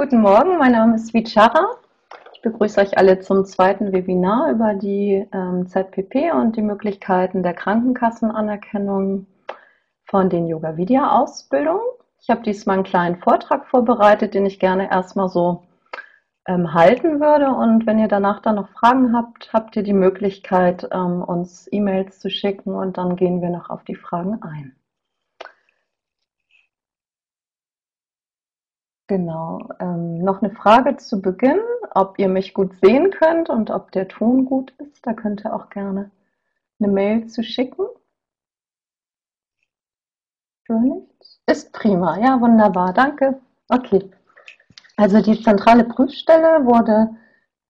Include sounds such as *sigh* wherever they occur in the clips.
Guten Morgen, mein Name ist Vichara. Ich begrüße euch alle zum zweiten Webinar über die ähm, ZPP und die Möglichkeiten der Krankenkassenanerkennung von den Yoga Vidya Ausbildungen. Ich habe diesmal einen kleinen Vortrag vorbereitet, den ich gerne erstmal so ähm, halten würde. Und wenn ihr danach dann noch Fragen habt, habt ihr die Möglichkeit, ähm, uns E-Mails zu schicken und dann gehen wir noch auf die Fragen ein. Genau. Ähm, noch eine Frage zu Beginn, ob ihr mich gut sehen könnt und ob der Ton gut ist. Da könnt ihr auch gerne eine Mail zu schicken. Für nichts? Ist prima. Ja, wunderbar. Danke. Okay. Also die zentrale Prüfstelle wurde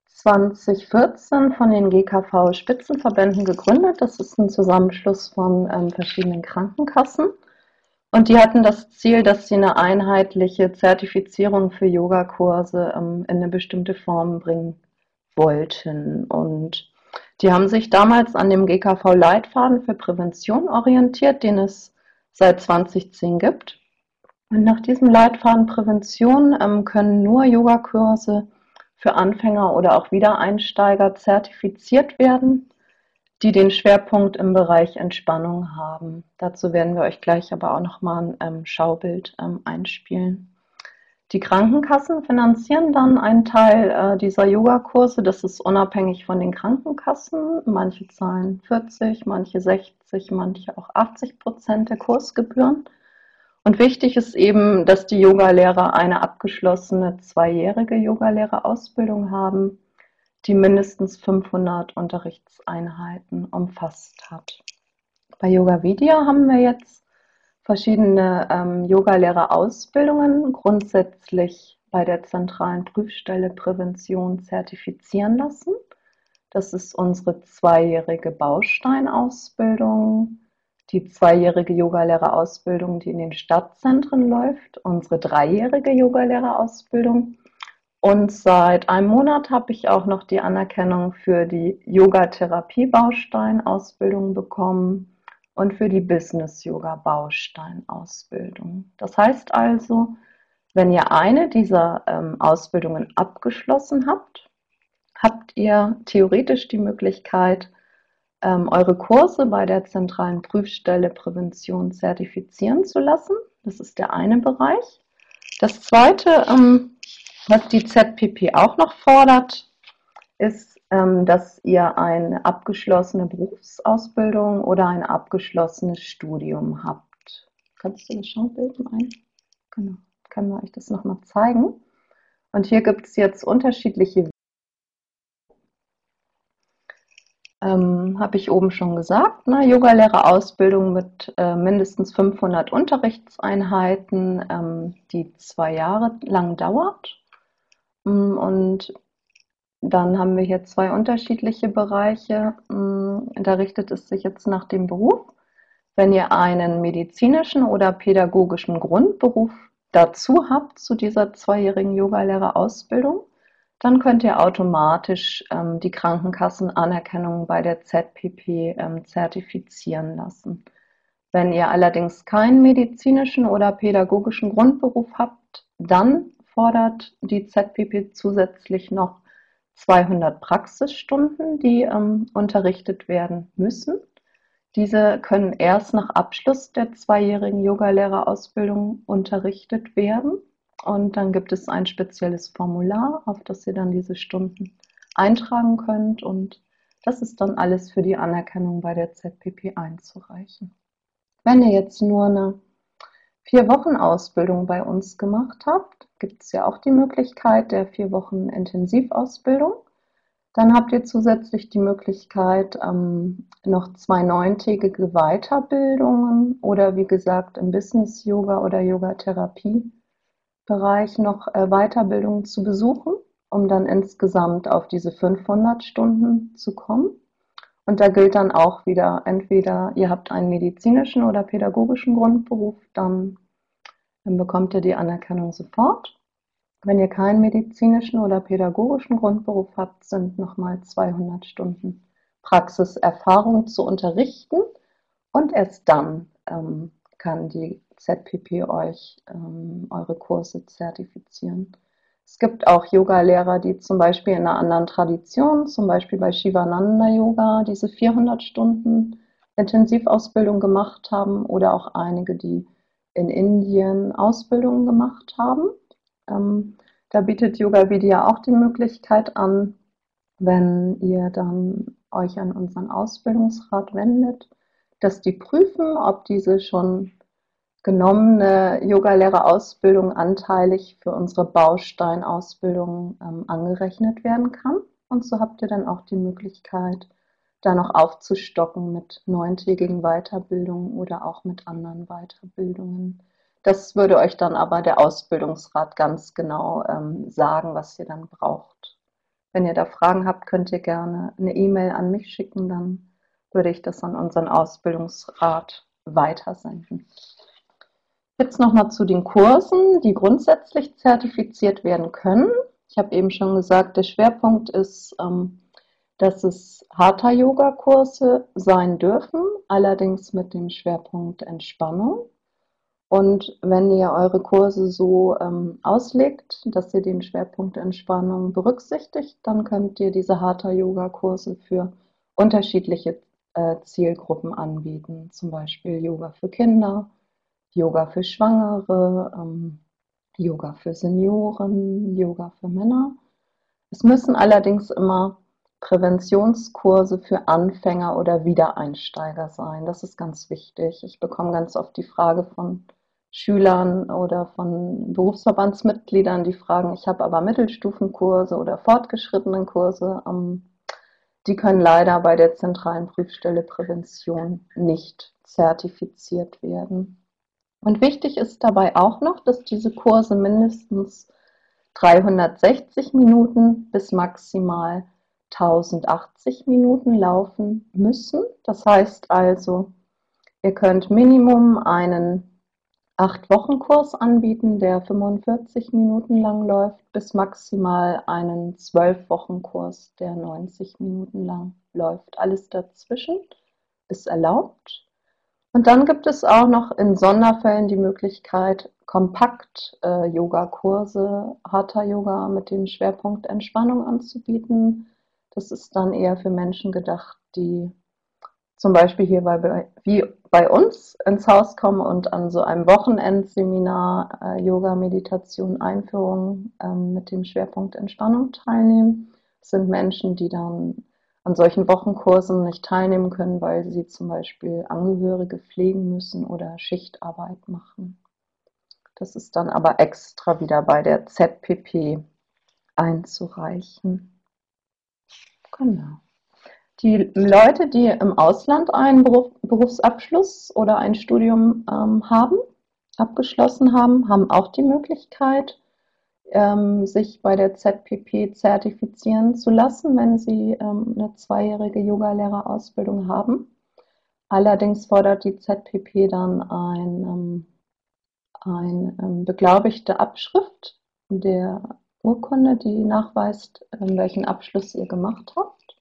2014 von den GKV Spitzenverbänden gegründet. Das ist ein Zusammenschluss von ähm, verschiedenen Krankenkassen. Und die hatten das Ziel, dass sie eine einheitliche Zertifizierung für Yogakurse ähm, in eine bestimmte Form bringen wollten. Und die haben sich damals an dem GKV-Leitfaden für Prävention orientiert, den es seit 2010 gibt. Und nach diesem Leitfaden Prävention ähm, können nur Yogakurse für Anfänger oder auch Wiedereinsteiger zertifiziert werden die den Schwerpunkt im Bereich Entspannung haben. Dazu werden wir euch gleich aber auch nochmal ein ähm, Schaubild ähm, einspielen. Die Krankenkassen finanzieren dann einen Teil äh, dieser Yogakurse. Das ist unabhängig von den Krankenkassen. Manche zahlen 40, manche 60, manche auch 80 Prozent der Kursgebühren. Und wichtig ist eben, dass die Yogalehrer eine abgeschlossene zweijährige Yogalehrerausbildung haben die mindestens 500 Unterrichtseinheiten umfasst hat. Bei Yoga Vidya haben wir jetzt verschiedene ähm, Yogalehrerausbildungen grundsätzlich bei der zentralen Prüfstelle Prävention zertifizieren lassen. Das ist unsere zweijährige Bausteinausbildung, die zweijährige Yogalehrerausbildung, die in den Stadtzentren läuft, unsere dreijährige Yogalehrerausbildung und seit einem Monat habe ich auch noch die Anerkennung für die Yoga-Therapie-Baustein-Ausbildung bekommen und für die Business-Yoga-Baustein-Ausbildung. Das heißt also, wenn ihr eine dieser ähm, Ausbildungen abgeschlossen habt, habt ihr theoretisch die Möglichkeit, ähm, eure Kurse bei der zentralen Prüfstelle Prävention zertifizieren zu lassen. Das ist der eine Bereich. Das zweite, ähm, was die ZPP auch noch fordert, ist, ähm, dass ihr eine abgeschlossene Berufsausbildung oder ein abgeschlossenes Studium habt. Kannst du das Schaubild ein? Genau, können wir euch das nochmal zeigen. Und hier gibt es jetzt unterschiedliche ähm, habe ich oben schon gesagt, ne? Yogalehrerausbildung mit äh, mindestens 500 Unterrichtseinheiten, ähm, die zwei Jahre lang dauert. Mm, und dann haben wir hier zwei unterschiedliche Bereiche. Mm, da richtet es sich jetzt nach dem Beruf. Wenn ihr einen medizinischen oder pädagogischen Grundberuf dazu habt zu dieser zweijährigen Yogalehrerausbildung, dann könnt ihr automatisch ähm, die Krankenkassenanerkennung bei der ZPP ähm, zertifizieren lassen. Wenn ihr allerdings keinen medizinischen oder pädagogischen Grundberuf habt, dann fordert die ZPP zusätzlich noch 200 Praxisstunden, die ähm, unterrichtet werden müssen. Diese können erst nach Abschluss der zweijährigen Yogalehrerausbildung unterrichtet werden. Und dann gibt es ein spezielles Formular, auf das ihr dann diese Stunden eintragen könnt. Und das ist dann alles für die Anerkennung bei der ZPP einzureichen. Wenn ihr jetzt nur eine vier Wochen Ausbildung bei uns gemacht habt, gibt es ja auch die Möglichkeit der vier Wochen Intensivausbildung. Dann habt ihr zusätzlich die Möglichkeit, ähm, noch zwei neuntägige Weiterbildungen oder wie gesagt im Business Yoga oder Yoga Therapie Bereich noch äh, Weiterbildungen zu besuchen, um dann insgesamt auf diese 500 Stunden zu kommen. Und da gilt dann auch wieder, entweder ihr habt einen medizinischen oder pädagogischen Grundberuf, dann, dann bekommt ihr die Anerkennung sofort. Wenn ihr keinen medizinischen oder pädagogischen Grundberuf habt, sind nochmal 200 Stunden Praxiserfahrung zu unterrichten und erst dann ähm, kann die ZPP euch ähm, eure Kurse zertifizieren. Es gibt auch Yoga-Lehrer, die zum Beispiel in einer anderen Tradition, zum Beispiel bei Shivananda Yoga, diese 400 Stunden Intensivausbildung gemacht haben oder auch einige, die in Indien Ausbildungen gemacht haben. Ähm, da bietet Yoga Vidya auch die Möglichkeit an, wenn ihr dann euch an unseren Ausbildungsrat wendet, dass die prüfen, ob diese schon genommene Yogalehrerausbildung anteilig für unsere Bausteinausbildung ähm, angerechnet werden kann. Und so habt ihr dann auch die Möglichkeit, da noch aufzustocken mit neuntägigen Weiterbildungen oder auch mit anderen Weiterbildungen. Das würde euch dann aber der Ausbildungsrat ganz genau ähm, sagen, was ihr dann braucht. Wenn ihr da Fragen habt, könnt ihr gerne eine E-Mail an mich schicken, dann würde ich das an unseren Ausbildungsrat weitersenden. Jetzt nochmal zu den Kursen, die grundsätzlich zertifiziert werden können. Ich habe eben schon gesagt, der Schwerpunkt ist, ähm, dass es Hatha-Yoga-Kurse sein dürfen, allerdings mit dem Schwerpunkt Entspannung. Und wenn ihr eure Kurse so ähm, auslegt, dass ihr den Schwerpunkt Entspannung berücksichtigt, dann könnt ihr diese Hatha-Yoga-Kurse für unterschiedliche äh, Zielgruppen anbieten, zum Beispiel Yoga für Kinder, Yoga für Schwangere, ähm, Yoga für Senioren, Yoga für Männer. Es müssen allerdings immer Präventionskurse für Anfänger oder Wiedereinsteiger sein. Das ist ganz wichtig. Ich bekomme ganz oft die Frage von Schülern oder von Berufsverbandsmitgliedern, die fragen, ich habe aber Mittelstufenkurse oder fortgeschrittenen Kurse. Ähm, die können leider bei der zentralen Prüfstelle Prävention nicht zertifiziert werden. Und wichtig ist dabei auch noch, dass diese Kurse mindestens 360 Minuten bis maximal 1080 Minuten laufen müssen. Das heißt also, ihr könnt Minimum einen 8-Wochen-Kurs anbieten, der 45 Minuten lang läuft, bis maximal einen 12-Wochen-Kurs, der 90 Minuten lang läuft. Alles dazwischen ist erlaubt. Und dann gibt es auch noch in Sonderfällen die Möglichkeit, Kompakt-Yoga-Kurse, äh, Hatha-Yoga mit dem Schwerpunkt Entspannung anzubieten. Das ist dann eher für Menschen gedacht, die zum Beispiel hier bei, wie bei uns ins Haus kommen und an so einem Wochenendseminar äh, Yoga, Meditation, Einführung ähm, mit dem Schwerpunkt Entspannung teilnehmen. Das sind Menschen, die dann an solchen Wochenkursen nicht teilnehmen können, weil sie zum Beispiel Angehörige pflegen müssen oder Schichtarbeit machen. Das ist dann aber extra wieder bei der ZPP einzureichen. Genau. Die Leute, die im Ausland einen Berufsabschluss oder ein Studium ähm, haben, abgeschlossen haben, haben auch die Möglichkeit, ähm, sich bei der ZPP zertifizieren zu lassen, wenn sie ähm, eine zweijährige Yogalehrerausbildung haben. Allerdings fordert die ZPP dann ein, ähm, eine ähm, beglaubigte Abschrift der Urkunde, die nachweist, ähm, welchen Abschluss ihr gemacht habt.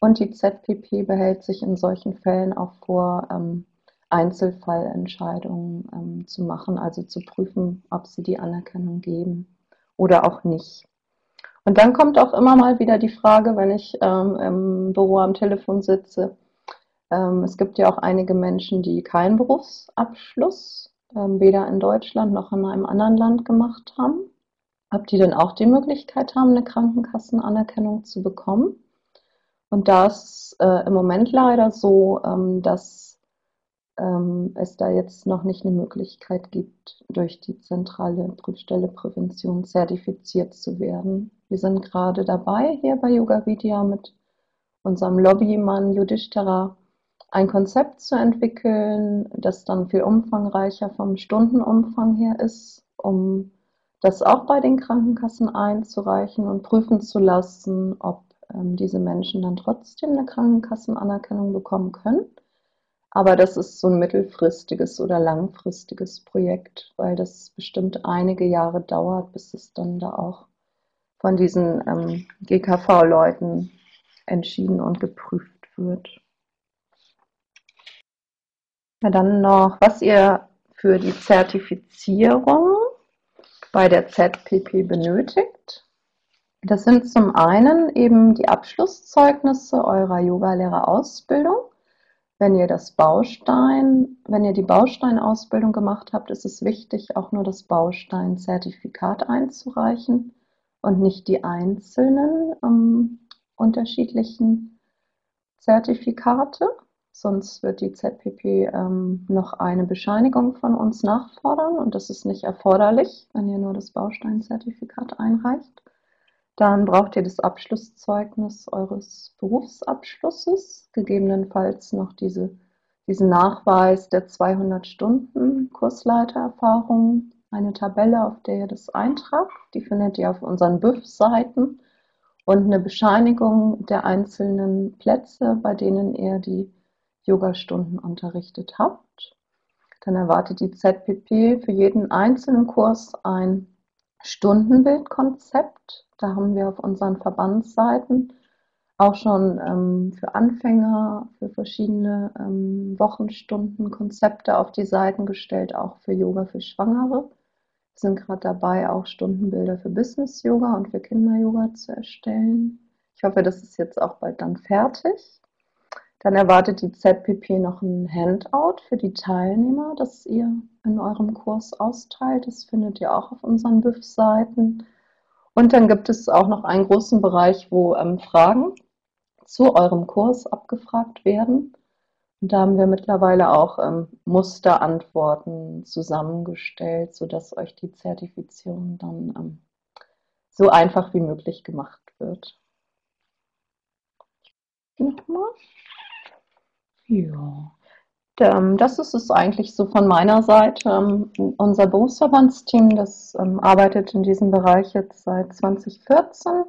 Und die ZPP behält sich in solchen Fällen auch vor, ähm, Einzelfallentscheidungen zu machen, also zu prüfen, ob sie die Anerkennung geben oder auch nicht. Und dann kommt auch immer mal wieder die Frage, wenn ich ähm, im Büro am Telefon sitze, ähm, es gibt ja auch einige Menschen, die keinen Berufsabschluss ähm, weder in Deutschland noch in einem anderen Land gemacht haben. Ob die denn auch die Möglichkeit haben, eine Krankenkassenanerkennung zu bekommen? Und da ist äh, im Moment leider so, ähm, dass ähm, es da jetzt noch nicht eine Möglichkeit gibt, durch die zentrale Prüfstelle Prävention zertifiziert zu werden. Wir sind gerade dabei, hier bei Yoga Vidya mit unserem Lobbymann Yudhishthira ein Konzept zu entwickeln, das dann viel umfangreicher vom Stundenumfang her ist, um das auch bei den Krankenkassen einzureichen und prüfen zu lassen, ob ähm, diese Menschen dann trotzdem eine Krankenkassenanerkennung bekommen können aber das ist so ein mittelfristiges oder langfristiges Projekt, weil das bestimmt einige Jahre dauert, bis es dann da auch von diesen ähm, GKV-Leuten entschieden und geprüft wird. Ja, dann noch, was ihr für die Zertifizierung bei der ZPP benötigt. Das sind zum einen eben die Abschlusszeugnisse eurer Yogalehrerausbildung. Wenn ihr das Baustein, wenn ihr die Bausteinausbildung gemacht habt, ist es wichtig, auch nur das Bausteinzertifikat einzureichen und nicht die einzelnen ähm, unterschiedlichen Zertifikate. Sonst wird die ZPP ähm, noch eine Bescheinigung von uns nachfordern und das ist nicht erforderlich, wenn ihr nur das Bausteinzertifikat einreicht. Dann braucht ihr das Abschlusszeugnis eures Berufsabschlusses, gegebenenfalls noch diese, diesen Nachweis der 200 Stunden Kursleitererfahrung, eine Tabelle, auf der ihr das eintragt. Die findet ihr auf unseren BÜF-Seiten und eine Bescheinigung der einzelnen Plätze, bei denen ihr die Yogastunden unterrichtet habt. Dann erwartet die ZPP für jeden einzelnen Kurs ein Stundenbildkonzept. Da haben wir auf unseren Verbandsseiten auch schon ähm, für Anfänger, für verschiedene ähm, Wochenstunden Konzepte auf die Seiten gestellt, auch für Yoga für Schwangere. Wir sind gerade dabei, auch Stundenbilder für Business Yoga und für Kinder Yoga zu erstellen. Ich hoffe, das ist jetzt auch bald dann fertig. Dann erwartet die ZPP noch ein Handout für die Teilnehmer, das ihr in eurem Kurs austeilt. Das findet ihr auch auf unseren BÜF-Seiten. Und dann gibt es auch noch einen großen Bereich, wo ähm, Fragen zu eurem Kurs abgefragt werden. Und da haben wir mittlerweile auch ähm, Musterantworten zusammengestellt, sodass euch die Zertifizierung dann ähm, so einfach wie möglich gemacht wird. Nochmal. Ja. Ähm, das ist es eigentlich so von meiner Seite. Ähm, unser Berufsverbandsteam, das ähm, arbeitet in diesem Bereich jetzt seit 2014.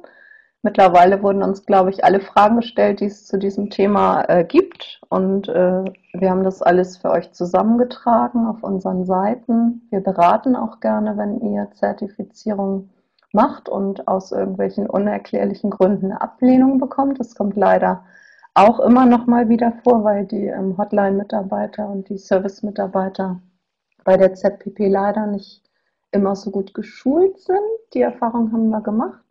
Mittlerweile wurden uns, glaube ich, alle Fragen gestellt, die es zu diesem Thema äh, gibt. Und äh, wir haben das alles für euch zusammengetragen auf unseren Seiten. Wir beraten auch gerne, wenn ihr Zertifizierung macht und aus irgendwelchen unerklärlichen Gründen eine Ablehnung bekommt. Das kommt leider auch immer noch mal wieder vor, weil die ähm, Hotline-Mitarbeiter und die Service-Mitarbeiter bei der ZPP leider nicht immer so gut geschult sind. Die Erfahrung haben wir gemacht.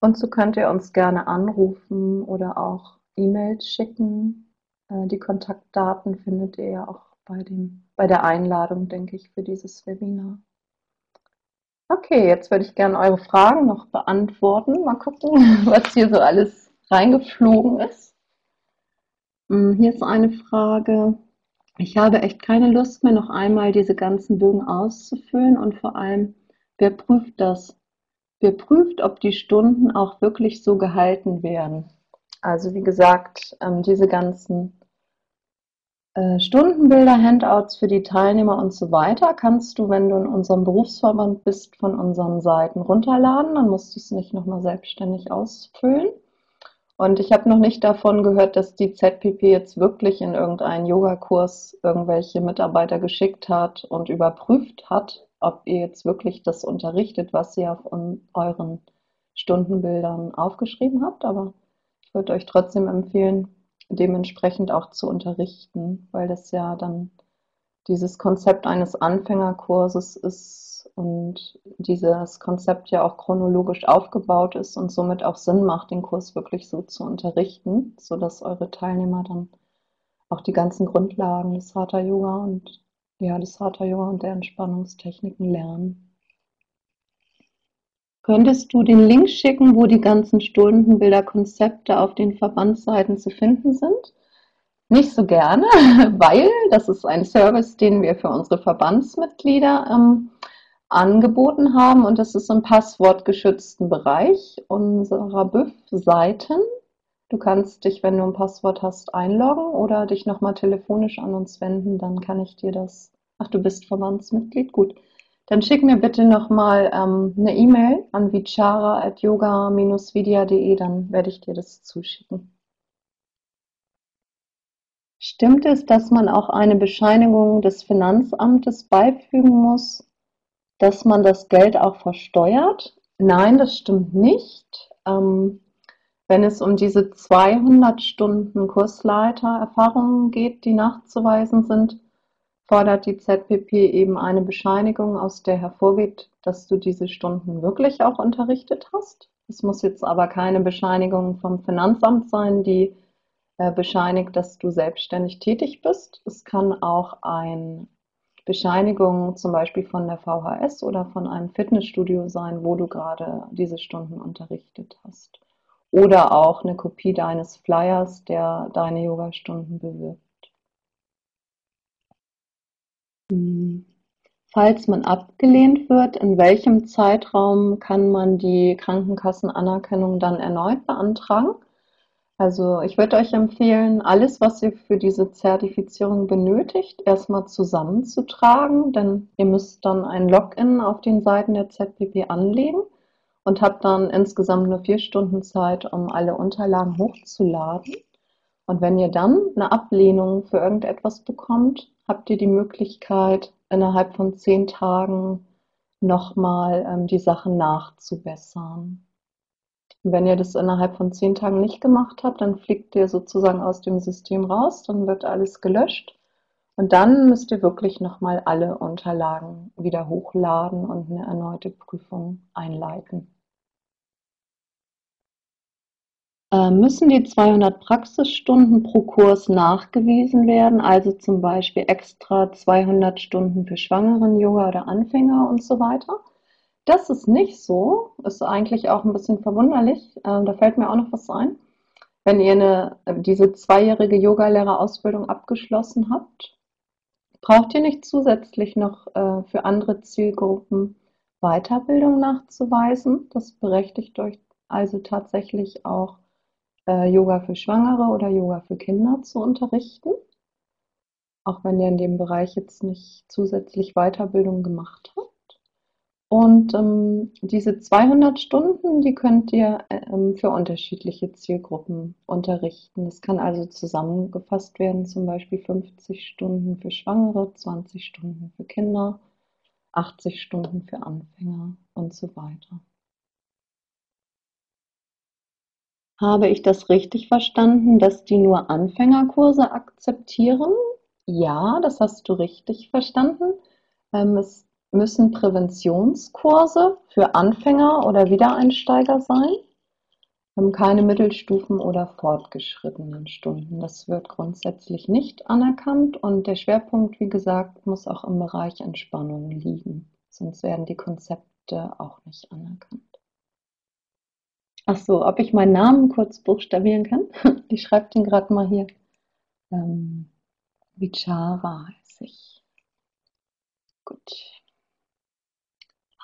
Und so könnt ihr uns gerne anrufen oder auch E-Mails schicken. Äh, die Kontaktdaten findet ihr ja auch bei, dem, bei der Einladung, denke ich, für dieses Webinar. Okay, jetzt würde ich gerne eure Fragen noch beantworten. Mal gucken, *laughs* was hier so alles reingeflogen ist. Hm, hier ist eine Frage. Ich habe echt keine Lust mehr, noch einmal diese ganzen Bögen auszufüllen und vor allem, wer prüft das? Wer prüft, ob die Stunden auch wirklich so gehalten werden? Also wie gesagt, ähm, diese ganzen äh, Stundenbilder, Handouts für die Teilnehmer und so weiter kannst du, wenn du in unserem Berufsverband bist, von unseren Seiten runterladen. Dann musst du es nicht nochmal selbstständig ausfüllen. Und ich habe noch nicht davon gehört, dass die ZPP jetzt wirklich in irgendeinen Yogakurs irgendwelche Mitarbeiter geschickt hat und überprüft hat, ob ihr jetzt wirklich das unterrichtet, was ihr auf euren Stundenbildern aufgeschrieben habt. Aber ich würde euch trotzdem empfehlen, dementsprechend auch zu unterrichten, weil das ja dann dieses Konzept eines Anfängerkurses ist und dieses Konzept ja auch chronologisch aufgebaut ist und somit auch Sinn macht, den Kurs wirklich so zu unterrichten, sodass eure Teilnehmer dann auch die ganzen Grundlagen des Hatha Yoga und ja, des Hatha Yoga und der Entspannungstechniken lernen. Könntest du den Link schicken, wo die ganzen Stundenbilder-Konzepte auf den Verbandsseiten zu finden sind? Nicht so gerne, *laughs* weil das ist ein Service, den wir für unsere Verbandsmitglieder ähm, angeboten haben und das ist im passwortgeschützten Bereich unserer BÜF-Seiten. Du kannst dich, wenn du ein Passwort hast, einloggen oder dich nochmal telefonisch an uns wenden, dann kann ich dir das. Ach, du bist Verbandsmitglied? Gut. Dann schick mir bitte nochmal ähm, eine E-Mail an vichara.yoga-vidya.de, dann werde ich dir das zuschicken. Stimmt es, dass man auch eine Bescheinigung des Finanzamtes beifügen muss, dass man das Geld auch versteuert? Nein, das stimmt nicht. Ähm, wenn es um diese 200 Stunden Kursleitererfahrungen geht, die nachzuweisen sind, fordert die ZPP eben eine Bescheinigung, aus der hervorgeht, dass du diese Stunden wirklich auch unterrichtet hast. Es muss jetzt aber keine Bescheinigung vom Finanzamt sein, die äh, bescheinigt, dass du selbstständig tätig bist. Es kann auch eine Bescheinigung zum Beispiel von der VHS oder von einem Fitnessstudio sein, wo du gerade diese Stunden unterrichtet hast. Oder auch eine Kopie deines Flyers, der deine Yogastunden bewirbt. Hm. Falls man abgelehnt wird, in welchem Zeitraum kann man die Krankenkassenanerkennung dann erneut beantragen? Also ich würde euch empfehlen, alles, was ihr für diese Zertifizierung benötigt, erstmal zusammenzutragen, denn ihr müsst dann ein Login auf den Seiten der ZPP anlegen und habt dann insgesamt nur vier Stunden Zeit, um alle Unterlagen hochzuladen. Und wenn ihr dann eine Ablehnung für irgendetwas bekommt, habt ihr die Möglichkeit, innerhalb von zehn Tagen nochmal ähm, die Sachen nachzubessern. Wenn ihr das innerhalb von zehn Tagen nicht gemacht habt, dann fliegt ihr sozusagen aus dem System raus, dann wird alles gelöscht und dann müsst ihr wirklich nochmal alle Unterlagen wieder hochladen und eine erneute Prüfung einleiten. Äh, müssen die 200 Praxisstunden pro Kurs nachgewiesen werden, also zum Beispiel extra 200 Stunden für Schwangeren-Yoga oder Anfänger und so weiter? Das ist nicht so, ist eigentlich auch ein bisschen verwunderlich. Ähm, da fällt mir auch noch was ein. Wenn ihr eine, äh, diese zweijährige Yogalehrerausbildung abgeschlossen habt, braucht ihr nicht zusätzlich noch äh, für andere Zielgruppen Weiterbildung nachzuweisen. Das berechtigt euch also tatsächlich auch äh, Yoga für Schwangere oder Yoga für Kinder zu unterrichten, auch wenn ihr in dem Bereich jetzt nicht zusätzlich Weiterbildung gemacht habt. Und ähm, diese 200 Stunden, die könnt ihr ähm, für unterschiedliche Zielgruppen unterrichten. Das kann also zusammengefasst werden, zum Beispiel 50 Stunden für Schwangere, 20 Stunden für Kinder, 80 Stunden für Anfänger und so weiter. Habe ich das richtig verstanden, dass die nur Anfängerkurse akzeptieren? Ja, das hast du richtig verstanden. Ähm, es müssen Präventionskurse für Anfänger oder Wiedereinsteiger sein, ähm, keine Mittelstufen oder fortgeschrittenen Stunden. Das wird grundsätzlich nicht anerkannt und der Schwerpunkt, wie gesagt, muss auch im Bereich Entspannung liegen, sonst werden die Konzepte auch nicht anerkannt. Ach so, ob ich meinen Namen kurz buchstabieren kann? *laughs* Ich schreibe den gerade mal hier. Ähm, Vichara heiße ich. Gut.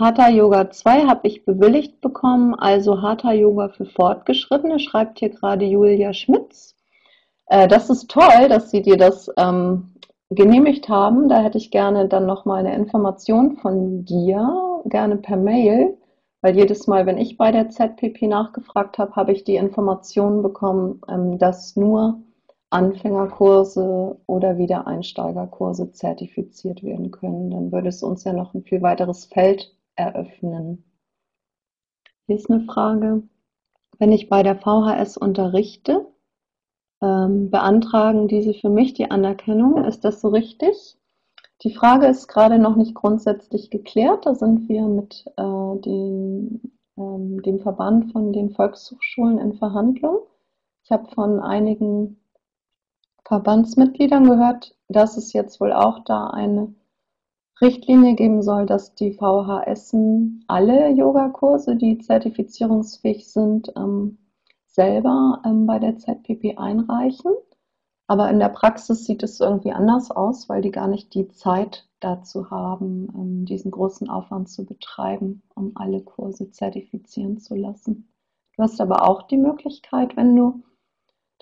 Hatha Yoga 2 habe ich bewilligt bekommen, also Hatha Yoga für Fortgeschrittene, schreibt hier gerade Julia Schmitz. Äh, das ist toll, dass Sie dir das ähm, genehmigt haben. Da hätte ich gerne dann nochmal eine Information von dir, gerne per Mail. Weil jedes Mal, wenn ich bei der ZPP nachgefragt habe, habe ich die Information bekommen, ähm, dass nur Anfängerkurse oder Wiedereinsteigerkurse zertifiziert werden können. Dann würde es uns ja noch ein viel weiteres Feld eröffnen. Hier ist eine Frage. Wenn ich bei der VHS unterrichte, ähm, beantragen diese für mich die Anerkennung. Ist das so richtig? Die Frage ist gerade noch nicht grundsätzlich geklärt. Da sind wir mit äh, den, ähm, dem Verband von den Volkshochschulen in Verhandlung. Ich habe von einigen Verbandsmitgliedern gehört, dass es jetzt wohl auch da eine Richtlinie geben soll, dass die VHS alle Yogakurse, die zertifizierungsfähig sind, ähm, selber ähm, bei der ZPP einreichen. Aber in der Praxis sieht es irgendwie anders aus, weil die gar nicht die Zeit dazu haben, ähm, diesen großen Aufwand zu betreiben, um alle Kurse zertifizieren zu lassen. Du hast aber auch die Möglichkeit, wenn du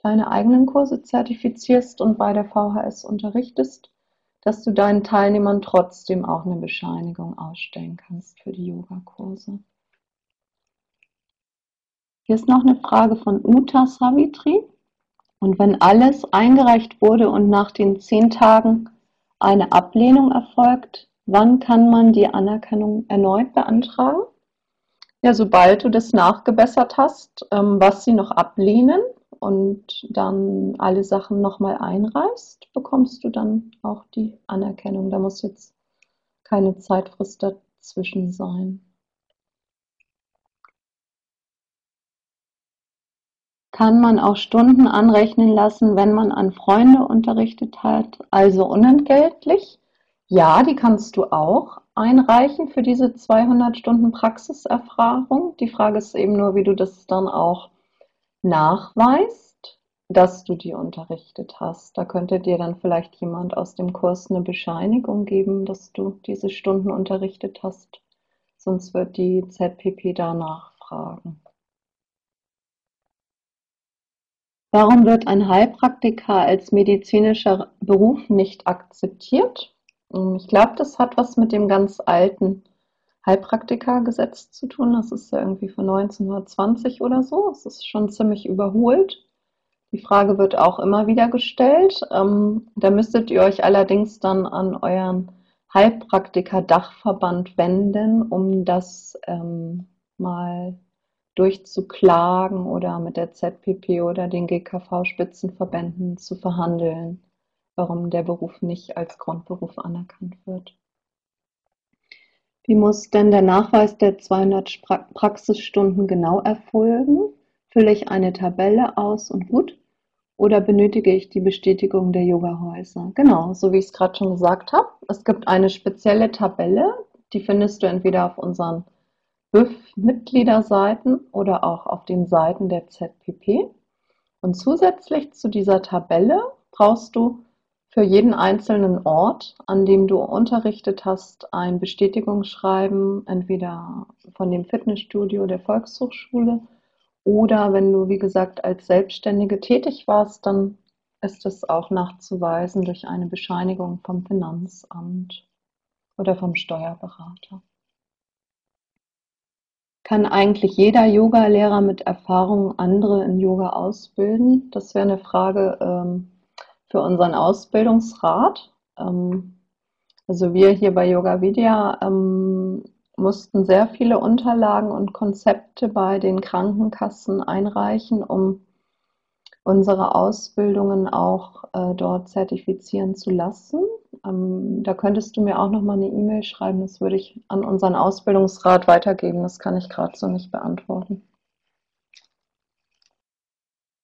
deine eigenen Kurse zertifizierst und bei der VHS unterrichtest, dass du deinen Teilnehmern trotzdem auch eine Bescheinigung ausstellen kannst für die Yogakurse. Hier ist noch eine Frage von Uta Savitri. Und wenn alles eingereicht wurde und nach den zehn Tagen eine Ablehnung erfolgt, wann kann man die Anerkennung erneut beantragen? Ja, sobald du das nachgebessert hast, ähm, was sie noch ablehnen und dann alle Sachen nochmal einreichst, bekommst du dann auch die Anerkennung. Da muss jetzt keine Zeitfrist dazwischen sein. Kann man auch Stunden anrechnen lassen, wenn man an Freunde unterrichtet hat, also unentgeltlich? Ja, die kannst du auch einreichen für diese 200 Stunden Praxiserfahrung. Die Frage ist eben nur, wie du das dann auch nachweist, dass du die unterrichtet hast. Da könnte dir dann vielleicht jemand aus dem Kurs eine Bescheinigung geben, dass du diese Stunden unterrichtet hast. Sonst wird die ZPP danach fragen. Warum wird ein Heilpraktiker als medizinischer Beruf nicht akzeptiert? Ich glaube, das hat was mit dem ganz alten Heilpraktikergesetz zu tun. Das ist ja irgendwie von 1920 oder so. Es ist schon ziemlich überholt. Die Frage wird auch immer wieder gestellt. Ähm, da müsstet ihr euch allerdings dann an euren Heilpraktiker-Dachverband wenden, um das ähm, mal durchzuklagen oder mit der ZPP oder den GKV-Spitzenverbänden zu verhandeln, warum der Beruf nicht als Grundberuf anerkannt wird. Wie muss denn der Nachweis der 200 Praxisstunden genau erfolgen? Fülle ich eine Tabelle aus und gut? Oder benötige ich die Bestätigung der Yogahäuser? Genau, so wie ich es gerade schon gesagt habe. Es gibt eine spezielle Tabelle, die findest du entweder auf unseren BÜV-Mitgliederseiten oder auch auf den Seiten der ZPP. Und zusätzlich zu dieser Tabelle brauchst du für jeden einzelnen Ort, an dem du unterrichtet hast, ein Bestätigungsschreiben, entweder von dem Fitnessstudio der Volkshochschule oder wenn du, wie gesagt, als Selbstständige tätig warst, dann ist es auch nachzuweisen durch eine Bescheinigung vom Finanzamt oder vom Steuerberater. Kann eigentlich jeder Yogalehrer mit Erfahrung andere in Yoga ausbilden? Das wäre eine Frage ähm, für unseren Ausbildungsrat. Ähm, also wir hier bei Yoga Vidya ähm, mussten sehr viele Unterlagen und Konzepte bei den Krankenkassen einreichen, um unsere Ausbildungen auch äh, dort zertifizieren zu lassen. Ähm, da könntest du mir auch noch mal eine E-Mail schreiben. Das würde ich an unseren Ausbildungsrat weitergeben. Das kann ich gerade so nicht beantworten.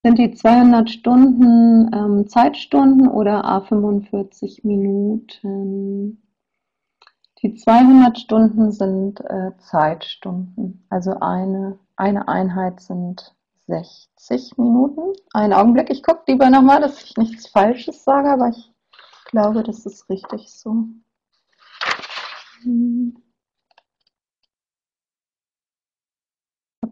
Sind die 200 Stunden ähm, Zeitstunden oder A45 Minuten? Die 200 Stunden sind äh, Zeitstunden. Also eine, eine Einheit sind 60 Minuten. Einen Augenblick, ich gucke lieber nochmal, dass ich nichts Falsches sage, aber ich glaube, das ist richtig so. Hm.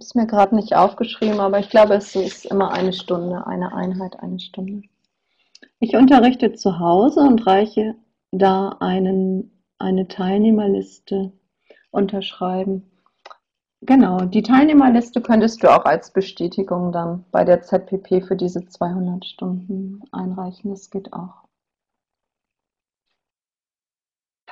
Habe es mir gerade nicht aufgeschrieben, aber ich glaube, es ist immer eine Stunde, eine Einheit, eine Stunde. Ich unterrichte zu Hause und reiche da einen, eine Teilnehmerliste unterschreiben. Genau, die Teilnehmerliste könntest du auch als Bestätigung dann bei der ZPP für diese 200 Stunden einreichen. Das geht auch.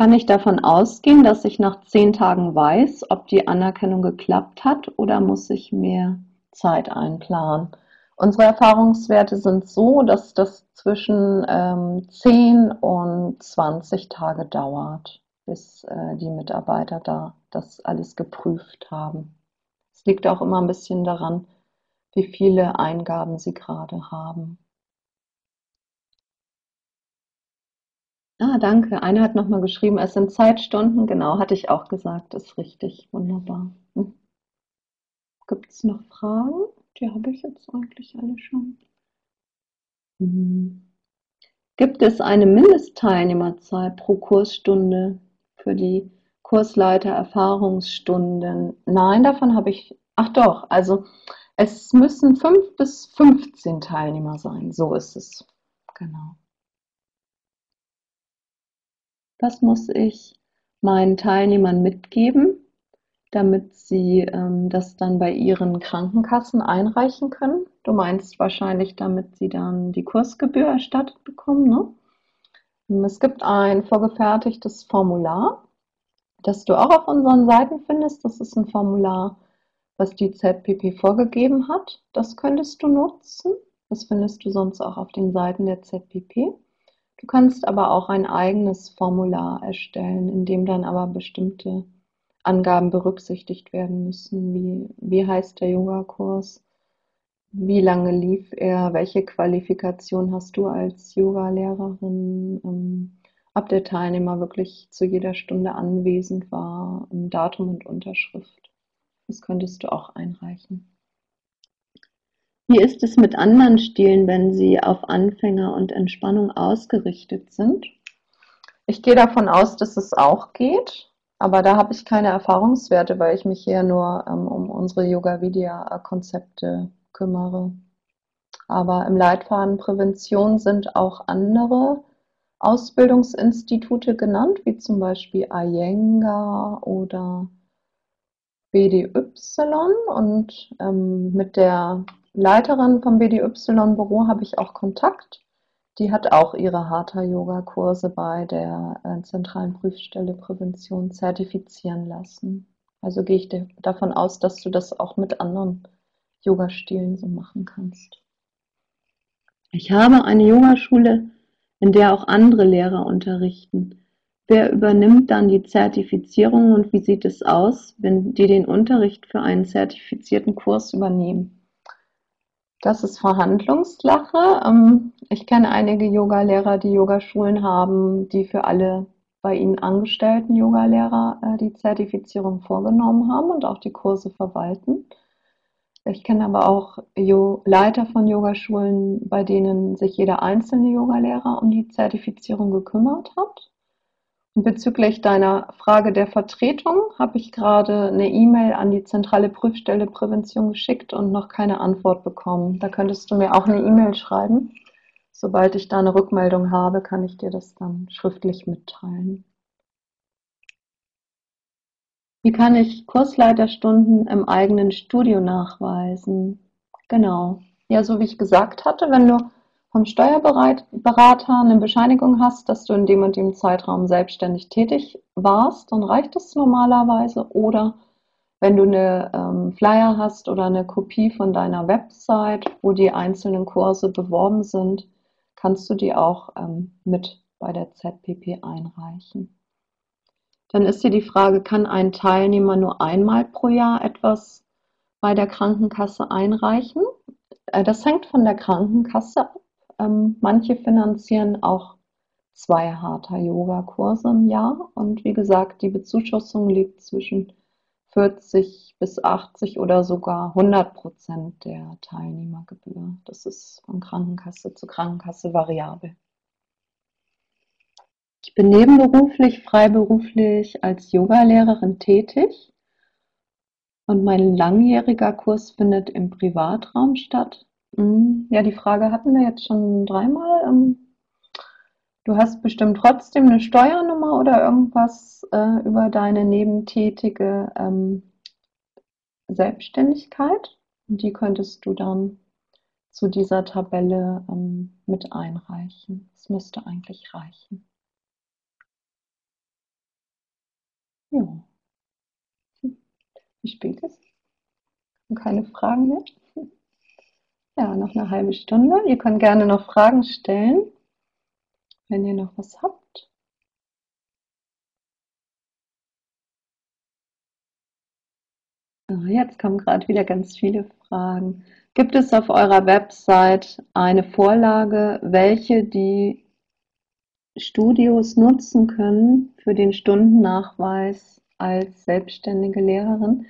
Kann ich davon ausgehen, dass ich nach zehn Tagen weiß, ob die Anerkennung geklappt hat oder muss ich mehr Zeit einplanen? Unsere Erfahrungswerte sind so, dass das zwischen ähm, 10 und 20 Tage dauert bis äh, die Mitarbeiter da das alles geprüft haben. Es liegt auch immer ein bisschen daran, wie viele Eingaben sie gerade haben. Ah, danke. Einer hat nochmal geschrieben, es sind Zeitstunden. Genau, hatte ich auch gesagt. Ist richtig. Wunderbar. Hm. Gibt es noch Fragen? Die habe ich jetzt eigentlich alle schon. Hm. Gibt es eine Mindestteilnehmerzahl pro Kursstunde? für die Kursleiter Erfahrungsstunden. Nein, davon habe ich, ach doch, also es müssen fünf bis 15 Teilnehmer sein. So ist es. Genau. Was muss ich meinen Teilnehmern mitgeben, damit sie ähm, das dann bei ihren Krankenkassen einreichen können? Du meinst wahrscheinlich, damit sie dann die Kursgebühr erstattet bekommen, ne? Es gibt ein vorgefertigtes Formular, das du auch auf unseren Seiten findest. Das ist ein Formular, was die ZPP vorgegeben hat. Das könntest du nutzen. Das findest du sonst auch auf den Seiten der ZPP. Du kannst aber auch ein eigenes Formular erstellen, in dem dann aber bestimmte Angaben berücksichtigt werden müssen, wie, wie heißt der Yogakurs, wie lange lief er, welche Qualifikation hast du als Yogalehrerin, ähm, ob der Teilnehmer wirklich zu jeder Stunde anwesend war, Datum und Unterschrift. Das könntest du auch einreichen. Wie ist es mit anderen Stilen, wenn sie auf Anfänger und Entspannung ausgerichtet sind? Ich gehe davon aus, dass es auch geht, aber da habe ich keine Erfahrungswerte, weil ich mich hier nur ähm, um unsere Yoga-Vidya-Konzepte kümmere. Aber im Leitfaden Prävention sind auch andere Ausbildungsinstitute genannt, wie zum Beispiel Iyengar oder BDY. Und ähm, mit der Leiterin vom BDY-Büro habe ich auch Kontakt. Die hat auch ihre Hatha-Yoga-Kurse bei der äh, Zentralen Prüfstelle Prävention zertifizieren lassen. Also gehe ich davon aus, dass du das auch mit anderen Yoga-Stilen so machen kannst. Ich habe eine Yogaschule in der auch andere Lehrer unterrichten. Wer übernimmt dann die Zertifizierung und wie sieht es aus, wenn die den Unterricht für einen zertifizierten Kurs übernehmen? Das ist Verhandlungssache. Ähm, ich kenne einige Yogalehrer, die Yogaschulen haben, die für alle bei ihnen angestellten Yogalehrer äh, die Zertifizierung vorgenommen haben und auch die Kurse verwalten. Ich kenne aber auch Leiter von Yogaschulen, bei denen sich jeder einzelne Yogalehrer um die Zertifizierung gekümmert hat. Bezüglich deiner Frage der Vertretung habe ich gerade eine E-Mail an die zentrale Prüfstelle Prävention geschickt und noch keine Antwort bekommen. Da könntest du mir auch eine E-Mail schreiben. Sobald ich da eine Rückmeldung habe, kann ich dir das dann schriftlich mitteilen. Wie kann ich Kursleiterstunden im eigenen Studio nachweisen? Genau. Ja, so wie ich gesagt hatte, wenn du vom Steuerberater eine Bescheinigung hast, dass du in dem und dem Zeitraum selbstständig tätig warst, dann reicht es normalerweise. Oder wenn du eine ähm, Flyer hast oder eine Kopie von deiner Website, wo die einzelnen Kurse beworben sind, kannst du die auch ähm, mit bei der ZPP einreichen. Dann ist hier die Frage, kann ein Teilnehmer nur einmal pro Jahr etwas bei der Krankenkasse einreichen? Äh, das hängt von der Krankenkasse ab. Ähm, manche finanzieren auch zwei Hatha-Yoga-Kurse im Jahr und wie gesagt, die Bezuschussung liegt zwischen 40 bis 80 oder sogar 100 Prozent der Teilnehmergebühr. Das ist von Krankenkasse zu Krankenkasse variabel. Ich bin nebenberuflich, freiberuflich als Yogalehrerin tätig und mein langjähriger Kurs findet im Privatraum statt. Hm, ja, die Frage hatten wir jetzt schon dreimal. Ähm, du hast bestimmt trotzdem eine Steuernummer oder irgendwas äh, über deine nebentätige ähm, Selbstständigkeit. Die könntest du dann zu dieser Tabelle ähm, mit einreichen. Das müsste eigentlich reichen. Ja. Wie spät ist? Und keine Fragen mehr? Ja, noch eine halbe Stunde. Ihr könnt gerne noch Fragen stellen, wenn ihr noch was habt. Jetzt kommen gerade wieder ganz viele Fragen. Gibt es auf eurer Website eine Vorlage, welche die Studios nutzen können für den Stundennachweis als selbstständige Lehrerin?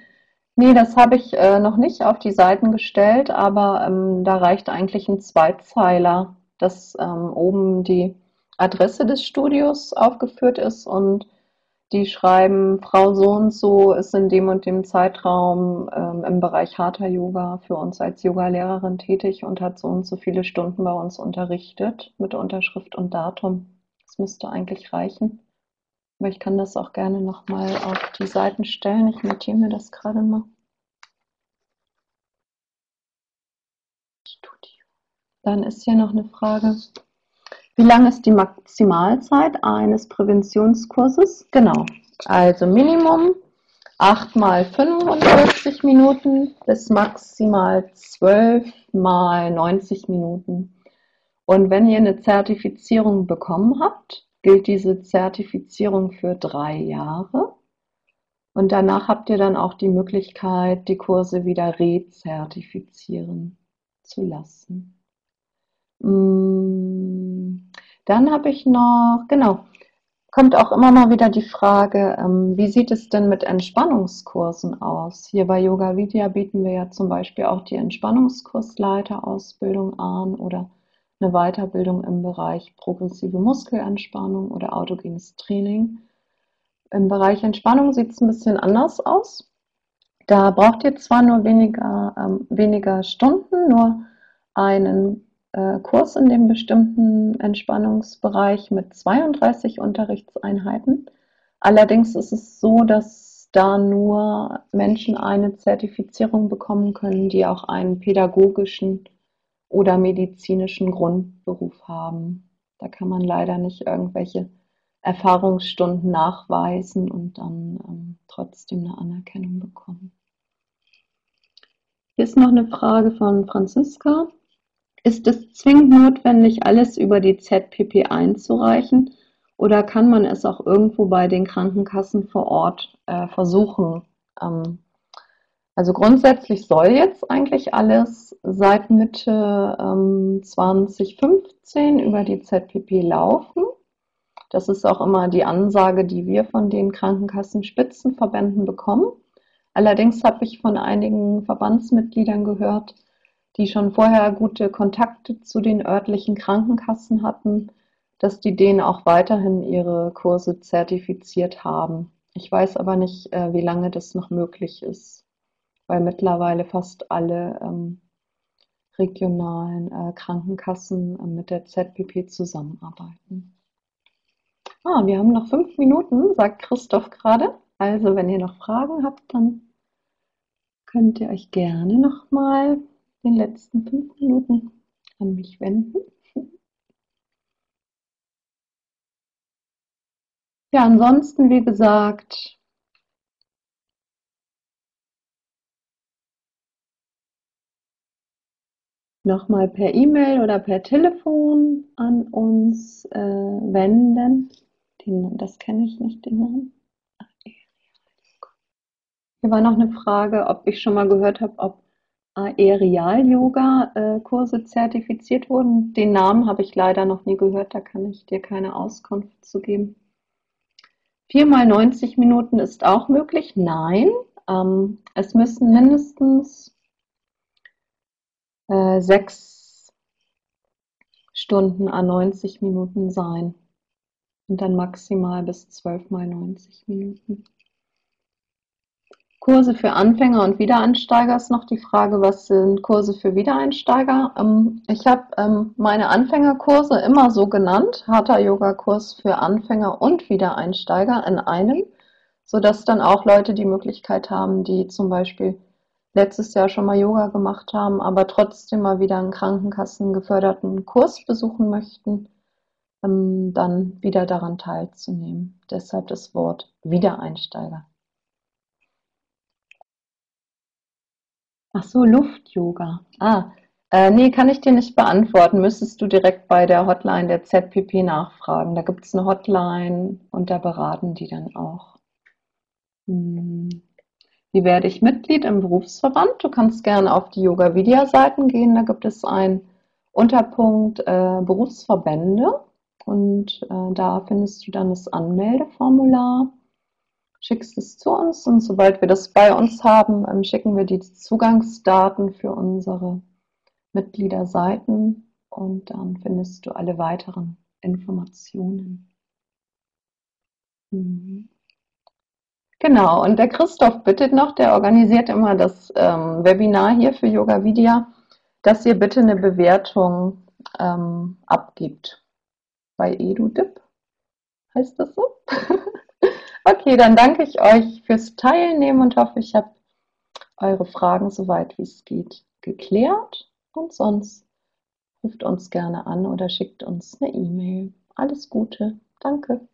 Nee, das habe ich äh, noch nicht auf die Seiten gestellt, aber ähm, da reicht eigentlich ein Zweizeiler, dass ähm, oben die Adresse des Studios aufgeführt ist und die schreiben, Frau so und so ist in dem und dem Zeitraum ähm, im Bereich Hatha Yoga für uns als Yogalehrerin tätig und hat so und so viele Stunden bei uns unterrichtet mit Unterschrift und Datum müsste eigentlich reichen. Aber ich kann das auch gerne nochmal auf die Seiten stellen. Ich notiere mir das gerade mal. Dann ist hier noch eine Frage. Wie lang ist die Maximalzeit eines Präventionskurses? Genau. Also Minimum 8 mal 45 Minuten bis maximal 12 mal 90 Minuten. Und wenn ihr eine Zertifizierung bekommen habt, gilt diese Zertifizierung für drei Jahre. Und danach habt ihr dann auch die Möglichkeit, die Kurse wieder rezertifizieren zu lassen. Mm, dann habe ich noch, genau, kommt auch immer mal wieder die Frage, ähm, wie sieht es denn mit Entspannungskursen aus? Hier bei Yoga Vidya bieten wir ja zum Beispiel auch die Entspannungskursleiterausbildung an oder eine Weiterbildung im Bereich progressive Muskelentspannung oder autogenes Training. Im Bereich Entspannung sieht es ein bisschen anders aus. Da braucht ihr zwar nur weniger, ähm, weniger Stunden, nur einen äh, Kurs in dem bestimmten Entspannungsbereich mit 32 Unterrichtseinheiten. Allerdings ist es so, dass da nur Menschen eine Zertifizierung bekommen können, die auch einen pädagogischen oder medizinischen Grundberuf haben. Da kann man leider nicht irgendwelche Erfahrungsstunden nachweisen und dann ähm, trotzdem eine Anerkennung bekommen. Hier ist noch eine Frage von Franziska. Ist es zwingend notwendig, alles über die ZPP einzureichen oder kann man es auch irgendwo bei den Krankenkassen vor Ort äh, versuchen? Ähm, also grundsätzlich soll jetzt eigentlich alles seit Mitte ähm, 2015 über die ZPP laufen. Das ist auch immer die Ansage, die wir von den Krankenkassenspitzenverbänden bekommen. Allerdings habe ich von einigen Verbandsmitgliedern gehört, die schon vorher gute Kontakte zu den örtlichen Krankenkassen hatten, dass die denen auch weiterhin ihre Kurse zertifiziert haben. Ich weiß aber nicht, äh, wie lange das noch möglich ist, weil mittlerweile fast alle ähm, regionalen äh, Krankenkassen äh, mit der ZPP zusammenarbeiten. Ah, wir haben noch fünf Minuten, sagt Christoph gerade. Also, wenn ihr noch Fragen habt, dann könnt ihr euch gerne nochmal den letzten fünf Minuten an mich wenden. *laughs* Ja, ansonsten, wie gesagt, nochmal per E-Mail oder per Telefon an uns äh, wenden. Den, das kenne ich nicht, den Namen. Hier war noch eine Frage, ob ich schon mal gehört habe, ob Aerial-Yoga-Kurse zertifiziert wurden. Den Namen habe ich leider noch nie gehört, da kann ich dir keine Auskunft zu geben. Viermal 90 Minuten ist auch möglich? Nein. Ähm, es müssen mindestens äh, sechs Stunden an 90 Minuten sein. Und dann maximal bis zwölf mal 90 Minuten. Kurse für Anfänger und Wiedereinsteiger ist noch die Frage, was sind Kurse für Wiedereinsteiger? Ähm, ich habe ähm, meine Anfängerkurse immer so genannt, Hatha Yoga Kurs für Anfänger und Wiedereinsteiger in einem, sodass dann auch Leute die Möglichkeit haben, die zum Beispiel letztes Jahr schon mal Yoga gemacht haben, aber trotzdem mal wieder einen Krankenkassen geförderten Kurs besuchen möchten, ähm, dann wieder daran teilzunehmen. Deshalb das Wort Wiedereinsteiger. Ach so, Luft-Yoga. Ah, äh, nee, kann ich dir nicht beantworten. Müsstest du direkt bei der Hotline der ZPP nachfragen. Da gibt es eine Hotline und da beraten die dann auch. Hm. Wie werde ich Mitglied im Berufsverband? Du kannst gerne auf die Yoga-Vidya-Seiten gehen. Da gibt es einen Unterpunkt äh, Berufsverbände und äh, da findest du dann das Anmeldeformular schickst es zu uns und sobald wir das bei uns haben, ähm, schicken wir die Zugangsdaten für unsere Mitgliederseiten und dann findest du alle weiteren Informationen. Mhm. Genau, und der Christoph bittet noch, der organisiert immer das ähm, Webinar hier für Yoga Vidya, dass ihr bitte eine Bewertung ähm, abgibt. Bei EduDip heißt das so? *laughs* Okay, dann danke ich euch fürs Teilnehmen und hoffe, ich habe eure Fragen soweit wie es geht geklärt. Und sonst ruft uns gerne an oder schickt uns eine E-Mail. Alles Gute. Danke.